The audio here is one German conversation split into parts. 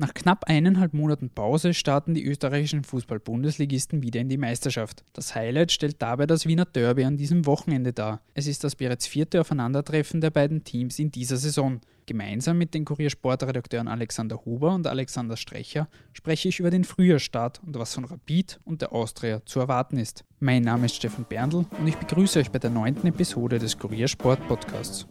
Nach knapp eineinhalb Monaten Pause starten die österreichischen Fußball-Bundesligisten wieder in die Meisterschaft. Das Highlight stellt dabei das Wiener Derby an diesem Wochenende dar. Es ist das bereits vierte Aufeinandertreffen der beiden Teams in dieser Saison. Gemeinsam mit den Kuriersportredakteuren Alexander Huber und Alexander Strecher spreche ich über den Frühjahrstart und was von Rapid und der Austria zu erwarten ist. Mein Name ist Stefan Berndl und ich begrüße euch bei der neunten Episode des Kuriersport Podcasts.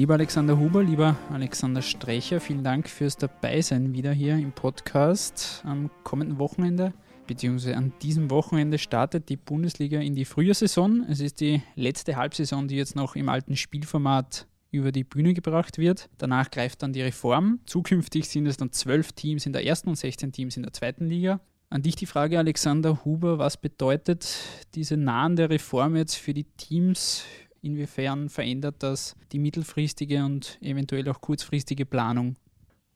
Lieber Alexander Huber, lieber Alexander Strecher, vielen Dank fürs Dabeisein wieder hier im Podcast am kommenden Wochenende. Beziehungsweise an diesem Wochenende startet die Bundesliga in die Frühjahrsaison. Es ist die letzte Halbsaison, die jetzt noch im alten Spielformat über die Bühne gebracht wird. Danach greift dann die Reform. Zukünftig sind es dann zwölf Teams in der ersten und 16 Teams in der zweiten Liga. An dich die Frage, Alexander Huber, was bedeutet diese nahende Reform jetzt für die Teams, Inwiefern verändert das die mittelfristige und eventuell auch kurzfristige Planung?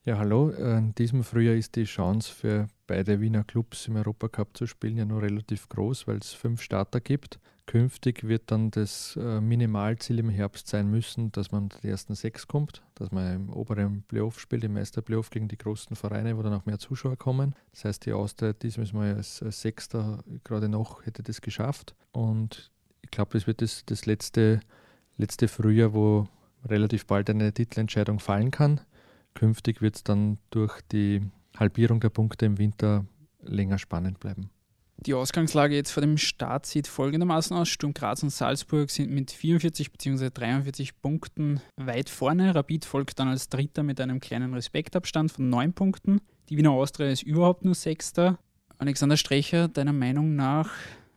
Ja, hallo. In diesem Frühjahr ist die Chance für beide Wiener Clubs im Europacup zu spielen ja noch relativ groß, weil es fünf Starter gibt. Künftig wird dann das äh, Minimalziel im Herbst sein müssen, dass man die ersten sechs kommt, dass man im oberen Playoff spielt, im Meisterplayoff gegen die großen Vereine, wo dann auch mehr Zuschauer kommen. Das heißt, die Austria diesmal als, als Sechster gerade noch hätte das geschafft. Und ich glaube, das wird das, das letzte, letzte Frühjahr, wo relativ bald eine Titelentscheidung fallen kann. Künftig wird es dann durch die Halbierung der Punkte im Winter länger spannend bleiben. Die Ausgangslage jetzt vor dem Start sieht folgendermaßen aus. Sturm Graz und Salzburg sind mit 44 bzw. 43 Punkten weit vorne. Rapid folgt dann als Dritter mit einem kleinen Respektabstand von 9 Punkten. Die Wiener Austria ist überhaupt nur Sechster. Alexander Strecher, deiner Meinung nach,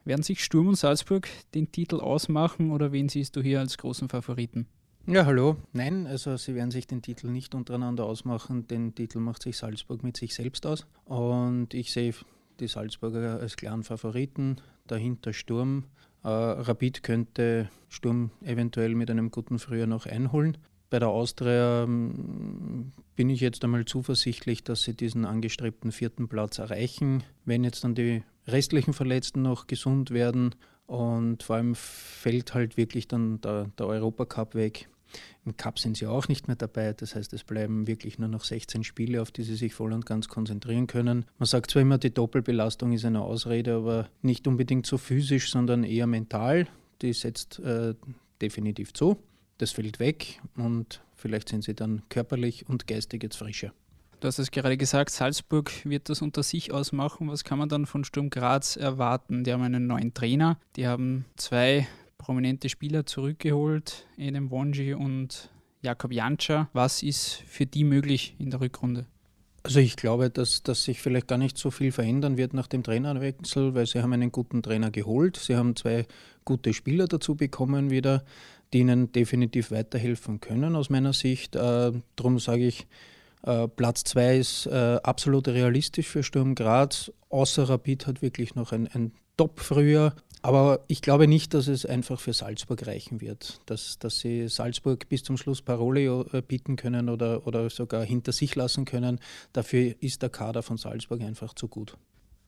werden sich Sturm und Salzburg den Titel ausmachen oder wen siehst du hier als großen Favoriten? Ja, hallo. Nein, also sie werden sich den Titel nicht untereinander ausmachen. Den Titel macht sich Salzburg mit sich selbst aus. Und ich sehe die Salzburger als klaren Favoriten. Dahinter Sturm. Äh, Rapid könnte Sturm eventuell mit einem guten Frühjahr noch einholen. Bei der Austria ähm, bin ich jetzt einmal zuversichtlich, dass sie diesen angestrebten vierten Platz erreichen. Wenn jetzt dann die restlichen Verletzten noch gesund werden und vor allem fällt halt wirklich dann der, der Europacup weg. Im Cup sind sie auch nicht mehr dabei, das heißt, es bleiben wirklich nur noch 16 Spiele, auf die sie sich voll und ganz konzentrieren können. Man sagt zwar immer, die Doppelbelastung ist eine Ausrede, aber nicht unbedingt so physisch, sondern eher mental. Die setzt äh, definitiv zu. Das fällt weg und vielleicht sind sie dann körperlich und geistig jetzt frischer. Du hast es gerade gesagt, Salzburg wird das unter sich ausmachen. Was kann man dann von Sturm Graz erwarten? Die haben einen neuen Trainer, die haben zwei prominente Spieler zurückgeholt, Edem Wonji und Jakob Jantscher. Was ist für die möglich in der Rückrunde? Also ich glaube, dass, dass sich vielleicht gar nicht so viel verändern wird nach dem Trainerwechsel, weil sie haben einen guten Trainer geholt. Sie haben zwei gute Spieler dazu bekommen wieder, die ihnen definitiv weiterhelfen können aus meiner Sicht. Äh, darum sage ich, äh, Platz 2 ist äh, absolut realistisch für Sturm Graz. Außer Rapid hat wirklich noch ein, ein Top-Frühjahr. Aber ich glaube nicht, dass es einfach für Salzburg reichen wird, dass, dass sie Salzburg bis zum Schluss Parole äh, bieten können oder, oder sogar hinter sich lassen können. Dafür ist der Kader von Salzburg einfach zu gut.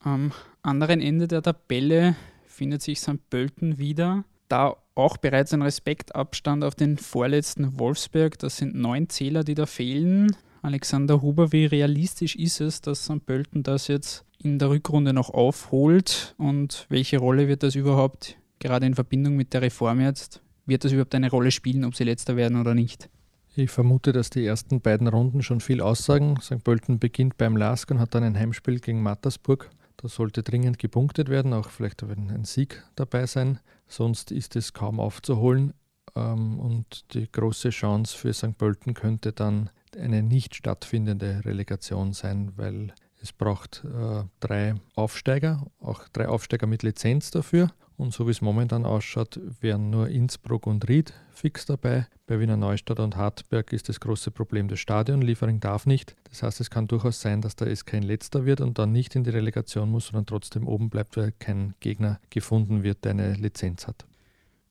Am anderen Ende der Tabelle findet sich St. Pölten wieder. Da auch bereits ein Respektabstand auf den vorletzten Wolfsberg. Das sind neun Zähler, die da fehlen. Alexander Huber, wie realistisch ist es, dass St. Pölten das jetzt in der Rückrunde noch aufholt und welche Rolle wird das überhaupt, gerade in Verbindung mit der Reform jetzt, wird das überhaupt eine Rolle spielen, ob sie letzter werden oder nicht? Ich vermute, dass die ersten beiden Runden schon viel aussagen. St. Pölten beginnt beim Lask und hat dann ein Heimspiel gegen Mattersburg. Da sollte dringend gepunktet werden, auch vielleicht ein Sieg dabei sein. Sonst ist es kaum aufzuholen. Ähm, und die große Chance für St. Pölten könnte dann eine nicht stattfindende Relegation sein, weil es braucht äh, drei Aufsteiger, auch drei Aufsteiger mit Lizenz dafür. Und so wie es momentan ausschaut, wären nur Innsbruck und Ried fix dabei. Bei Wiener Neustadt und Hartberg ist das große Problem das Stadion. Liefering darf nicht. Das heißt, es kann durchaus sein, dass der SK ein letzter wird und dann nicht in die Relegation muss, sondern trotzdem oben bleibt, weil kein Gegner gefunden wird, der eine Lizenz hat.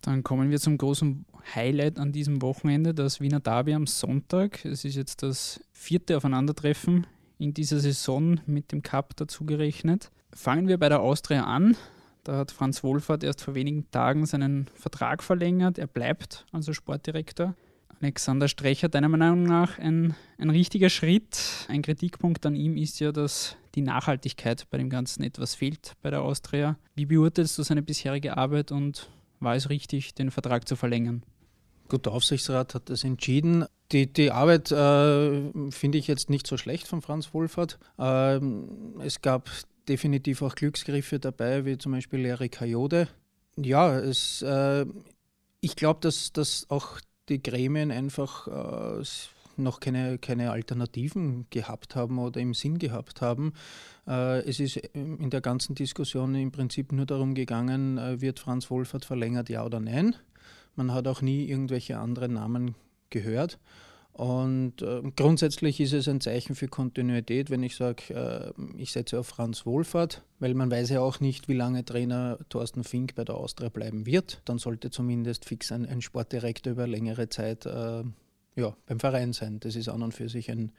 Dann kommen wir zum großen Highlight an diesem Wochenende, das Wiener Derby am Sonntag. Es ist jetzt das vierte Aufeinandertreffen in dieser Saison mit dem Cup dazugerechnet. Fangen wir bei der Austria an. Da hat Franz Wohlfahrt erst vor wenigen Tagen seinen Vertrag verlängert. Er bleibt also Sportdirektor. Alexander Strecher, deiner Meinung nach ein, ein richtiger Schritt. Ein Kritikpunkt an ihm ist ja, dass die Nachhaltigkeit bei dem Ganzen etwas fehlt bei der Austria. Wie beurteilst du seine bisherige Arbeit und war es richtig, den Vertrag zu verlängern? Gut, der Aufsichtsrat hat das entschieden. Die, die Arbeit äh, finde ich jetzt nicht so schlecht von Franz Wohlfahrt. Ähm, es gab definitiv auch Glücksgriffe dabei, wie zum Beispiel Larry Kajode. Ja, es, äh, ich glaube, dass, dass auch die Gremien einfach äh, noch keine, keine Alternativen gehabt haben oder im Sinn gehabt haben. Äh, es ist in der ganzen Diskussion im Prinzip nur darum gegangen, äh, wird Franz Wohlfahrt verlängert, ja oder nein. Man hat auch nie irgendwelche anderen Namen gehört. Und äh, grundsätzlich ist es ein Zeichen für Kontinuität, wenn ich sage, äh, ich setze auf Franz Wohlfahrt, weil man weiß ja auch nicht, wie lange Trainer Thorsten Fink bei der Austria bleiben wird. Dann sollte zumindest fix ein, ein Sportdirektor über längere Zeit äh, ja, beim Verein sein. Das ist an und für sich ein,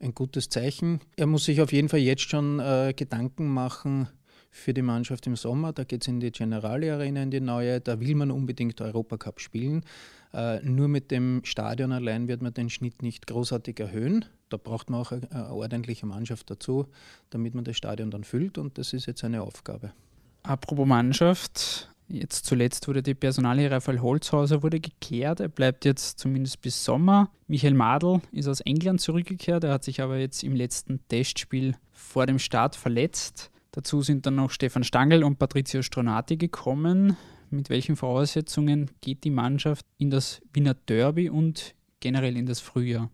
ein gutes Zeichen. Er muss sich auf jeden Fall jetzt schon äh, Gedanken machen, für die Mannschaft im Sommer. Da geht es in die Generali Arena, in die neue. Da will man unbedingt Europacup spielen. Äh, nur mit dem Stadion allein wird man den Schnitt nicht großartig erhöhen. Da braucht man auch eine, eine ordentliche Mannschaft dazu, damit man das Stadion dann füllt und das ist jetzt eine Aufgabe. Apropos Mannschaft, Jetzt zuletzt wurde die Personalie Raphael Holzhauser wurde geklärt. Er bleibt jetzt zumindest bis Sommer. Michael Madl ist aus England zurückgekehrt. Er hat sich aber jetzt im letzten Testspiel vor dem Start verletzt. Dazu sind dann noch Stefan Stangl und Patrizio Stronati gekommen mit welchen Voraussetzungen geht die Mannschaft in das Wiener Derby und generell in das Frühjahr?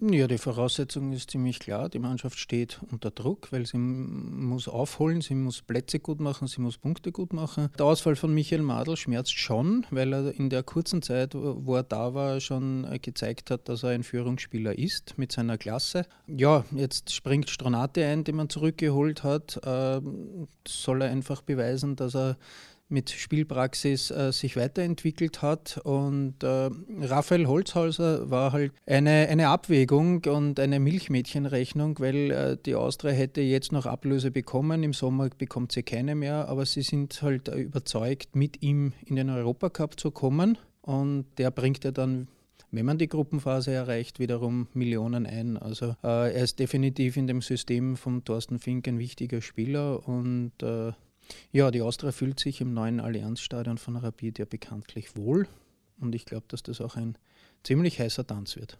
Ja, die Voraussetzung ist ziemlich klar. Die Mannschaft steht unter Druck, weil sie muss aufholen, sie muss Plätze gut machen, sie muss Punkte gut machen. Der Ausfall von Michael Madl schmerzt schon, weil er in der kurzen Zeit, wo er da war, schon gezeigt hat, dass er ein Führungsspieler ist mit seiner Klasse. Ja, jetzt springt Stronate ein, den man zurückgeholt hat. Ähm, soll er einfach beweisen, dass er mit Spielpraxis äh, sich weiterentwickelt hat. Und äh, Raphael Holzhauser war halt eine, eine Abwägung und eine Milchmädchenrechnung, weil äh, die Austria hätte jetzt noch Ablöse bekommen. Im Sommer bekommt sie keine mehr, aber sie sind halt überzeugt, mit ihm in den Europacup zu kommen. Und der bringt ja dann wenn man die Gruppenphase erreicht, wiederum Millionen ein. Also äh, er ist definitiv in dem System von Thorsten Fink ein wichtiger Spieler und äh, ja, die Austria fühlt sich im neuen Allianzstadion von Rapid ja bekanntlich wohl und ich glaube, dass das auch ein ziemlich heißer Tanz wird.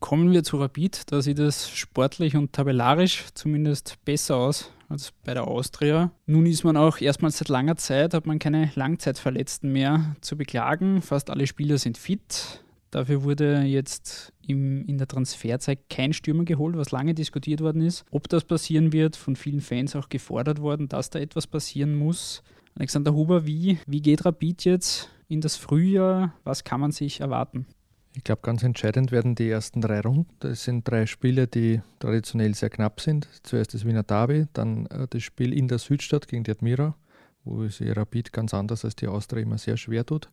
Kommen wir zu Rapid, da sieht es sportlich und tabellarisch zumindest besser aus als bei der Austria. Nun ist man auch erstmals seit langer Zeit, hat man keine Langzeitverletzten mehr zu beklagen. Fast alle Spieler sind fit. Dafür wurde jetzt im, in der Transferzeit kein Stürmer geholt, was lange diskutiert worden ist. Ob das passieren wird, von vielen Fans auch gefordert worden, dass da etwas passieren muss. Alexander Huber, wie, wie geht Rapid jetzt in das Frühjahr? Was kann man sich erwarten? Ich glaube, ganz entscheidend werden die ersten drei Runden. Das sind drei Spiele, die traditionell sehr knapp sind. Zuerst das Wiener Derby, dann äh, das Spiel in der Südstadt gegen die Admira, wo sich Rapid ganz anders als die Austria immer sehr schwer tut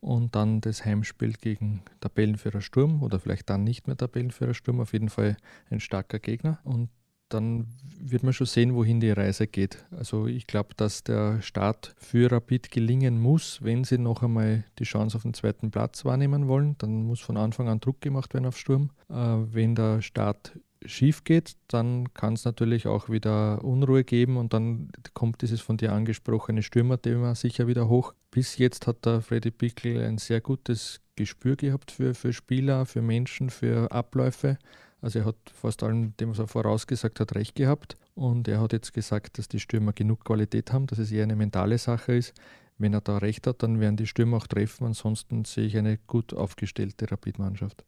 und dann das Heimspiel gegen Tabellenführer Sturm oder vielleicht dann nicht mehr Tabellenführer Sturm, auf jeden Fall ein starker Gegner und dann wird man schon sehen, wohin die Reise geht. Also ich glaube, dass der Start für Rapid gelingen muss, wenn sie noch einmal die Chance auf den zweiten Platz wahrnehmen wollen. Dann muss von Anfang an Druck gemacht werden auf Sturm. Äh, wenn der Start schief geht, dann kann es natürlich auch wieder Unruhe geben und dann kommt dieses von dir angesprochene Stürmerthema sicher wieder hoch. Bis jetzt hat der Freddy Pickel ein sehr gutes Gespür gehabt für, für Spieler, für Menschen, für Abläufe. Also er hat fast allem, dem was er vorausgesagt hat, recht gehabt. Und er hat jetzt gesagt, dass die Stürmer genug Qualität haben, dass es eher eine mentale Sache ist. Wenn er da recht hat, dann werden die Stürmer auch treffen. Ansonsten sehe ich eine gut aufgestellte Rapidmannschaft.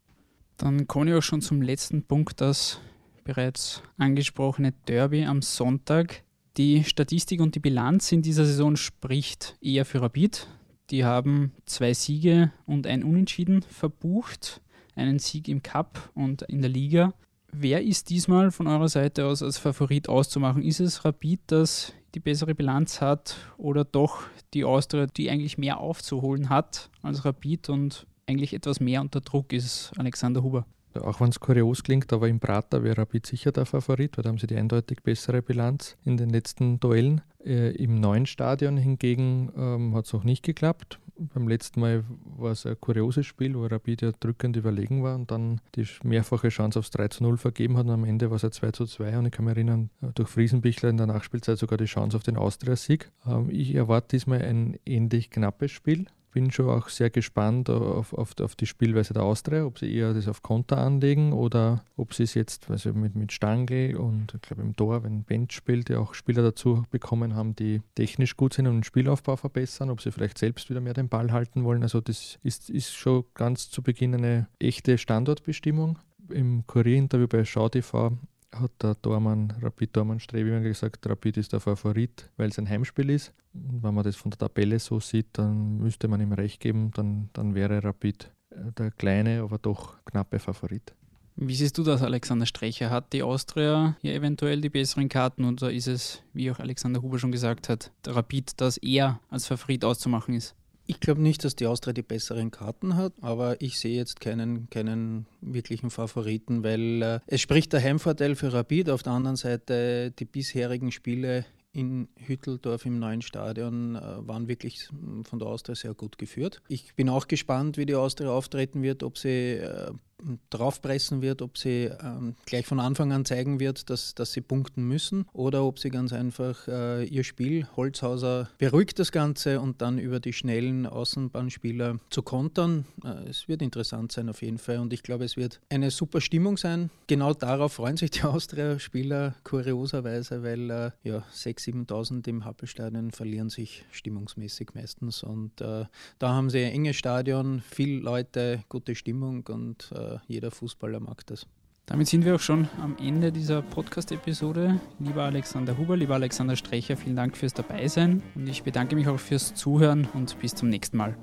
Dann komme ich auch schon zum letzten Punkt, das bereits angesprochene Derby am Sonntag. Die Statistik und die Bilanz in dieser Saison spricht eher für Rapid. Die haben zwei Siege und ein Unentschieden verbucht, einen Sieg im Cup und in der Liga. Wer ist diesmal von eurer Seite aus als Favorit auszumachen? Ist es Rapid, das die bessere Bilanz hat oder doch die Austria, die eigentlich mehr aufzuholen hat als Rapid und eigentlich etwas mehr unter Druck ist, Alexander Huber? Auch wenn es kurios klingt, aber im Prater wäre Rapid sicher der Favorit, weil da haben sie die eindeutig bessere Bilanz in den letzten Duellen. Äh, Im neuen Stadion hingegen ähm, hat es auch nicht geklappt. Beim letzten Mal war es ein kurioses Spiel, wo Rapid ja drückend überlegen war und dann die mehrfache Chance aufs 3 zu 0 vergeben hat und am Ende war es ein 2 zu 2 und ich kann mich erinnern, äh, durch Friesenbichler in der Nachspielzeit sogar die Chance auf den Austria-Sieg. Ähm, ich erwarte diesmal ein ähnlich knappes Spiel bin schon auch sehr gespannt auf, auf, auf, die Spielweise der Austria, ob sie eher das auf Konter anlegen oder ob sie es jetzt also mit, mit Stangl und ich glaube im Tor, wenn Bench spielt, die auch Spieler dazu bekommen haben, die technisch gut sind und den Spielaufbau verbessern, ob sie vielleicht selbst wieder mehr den Ball halten wollen. Also das ist, ist schon ganz zu Beginn eine echte Standortbestimmung. Im Kurierinterview bei Schau TV hat der Dormann, Rapid Dormann Strebi gesagt, Rapid ist der Favorit, weil es ein Heimspiel ist. Und wenn man das von der Tabelle so sieht, dann müsste man ihm recht geben, dann, dann wäre Rapid äh, der kleine, aber doch knappe Favorit. Wie siehst du das, Alexander Strecher? Hat die Austria hier eventuell die besseren Karten oder ist es, wie auch Alexander Huber schon gesagt hat, Rapid, das eher als Favorit auszumachen ist? Ich glaube nicht, dass die Austria die besseren Karten hat, aber ich sehe jetzt keinen, keinen wirklichen Favoriten, weil äh, es spricht der Heimvorteil für Rapid. Auf der anderen Seite die bisherigen Spiele in Hütteldorf im neuen Stadion äh, waren wirklich von der Austria sehr gut geführt. Ich bin auch gespannt, wie die Austria auftreten wird, ob sie äh, draufpressen wird, ob sie ähm, gleich von Anfang an zeigen wird, dass, dass sie punkten müssen oder ob sie ganz einfach äh, ihr Spiel, Holzhauser beruhigt das Ganze und dann über die schnellen Außenbahnspieler zu kontern. Äh, es wird interessant sein auf jeden Fall und ich glaube, es wird eine super Stimmung sein. Genau darauf freuen sich die Austria-Spieler kurioserweise, weil äh, ja, 6.000, 7.000 im Happelstadion verlieren sich stimmungsmäßig meistens und äh, da haben sie ein enges Stadion, viele Leute, gute Stimmung und äh, jeder Fußballer mag das. Damit sind wir auch schon am Ende dieser Podcast-Episode. Lieber Alexander Huber, lieber Alexander Strecher, vielen Dank fürs Dabeisein und ich bedanke mich auch fürs Zuhören und bis zum nächsten Mal.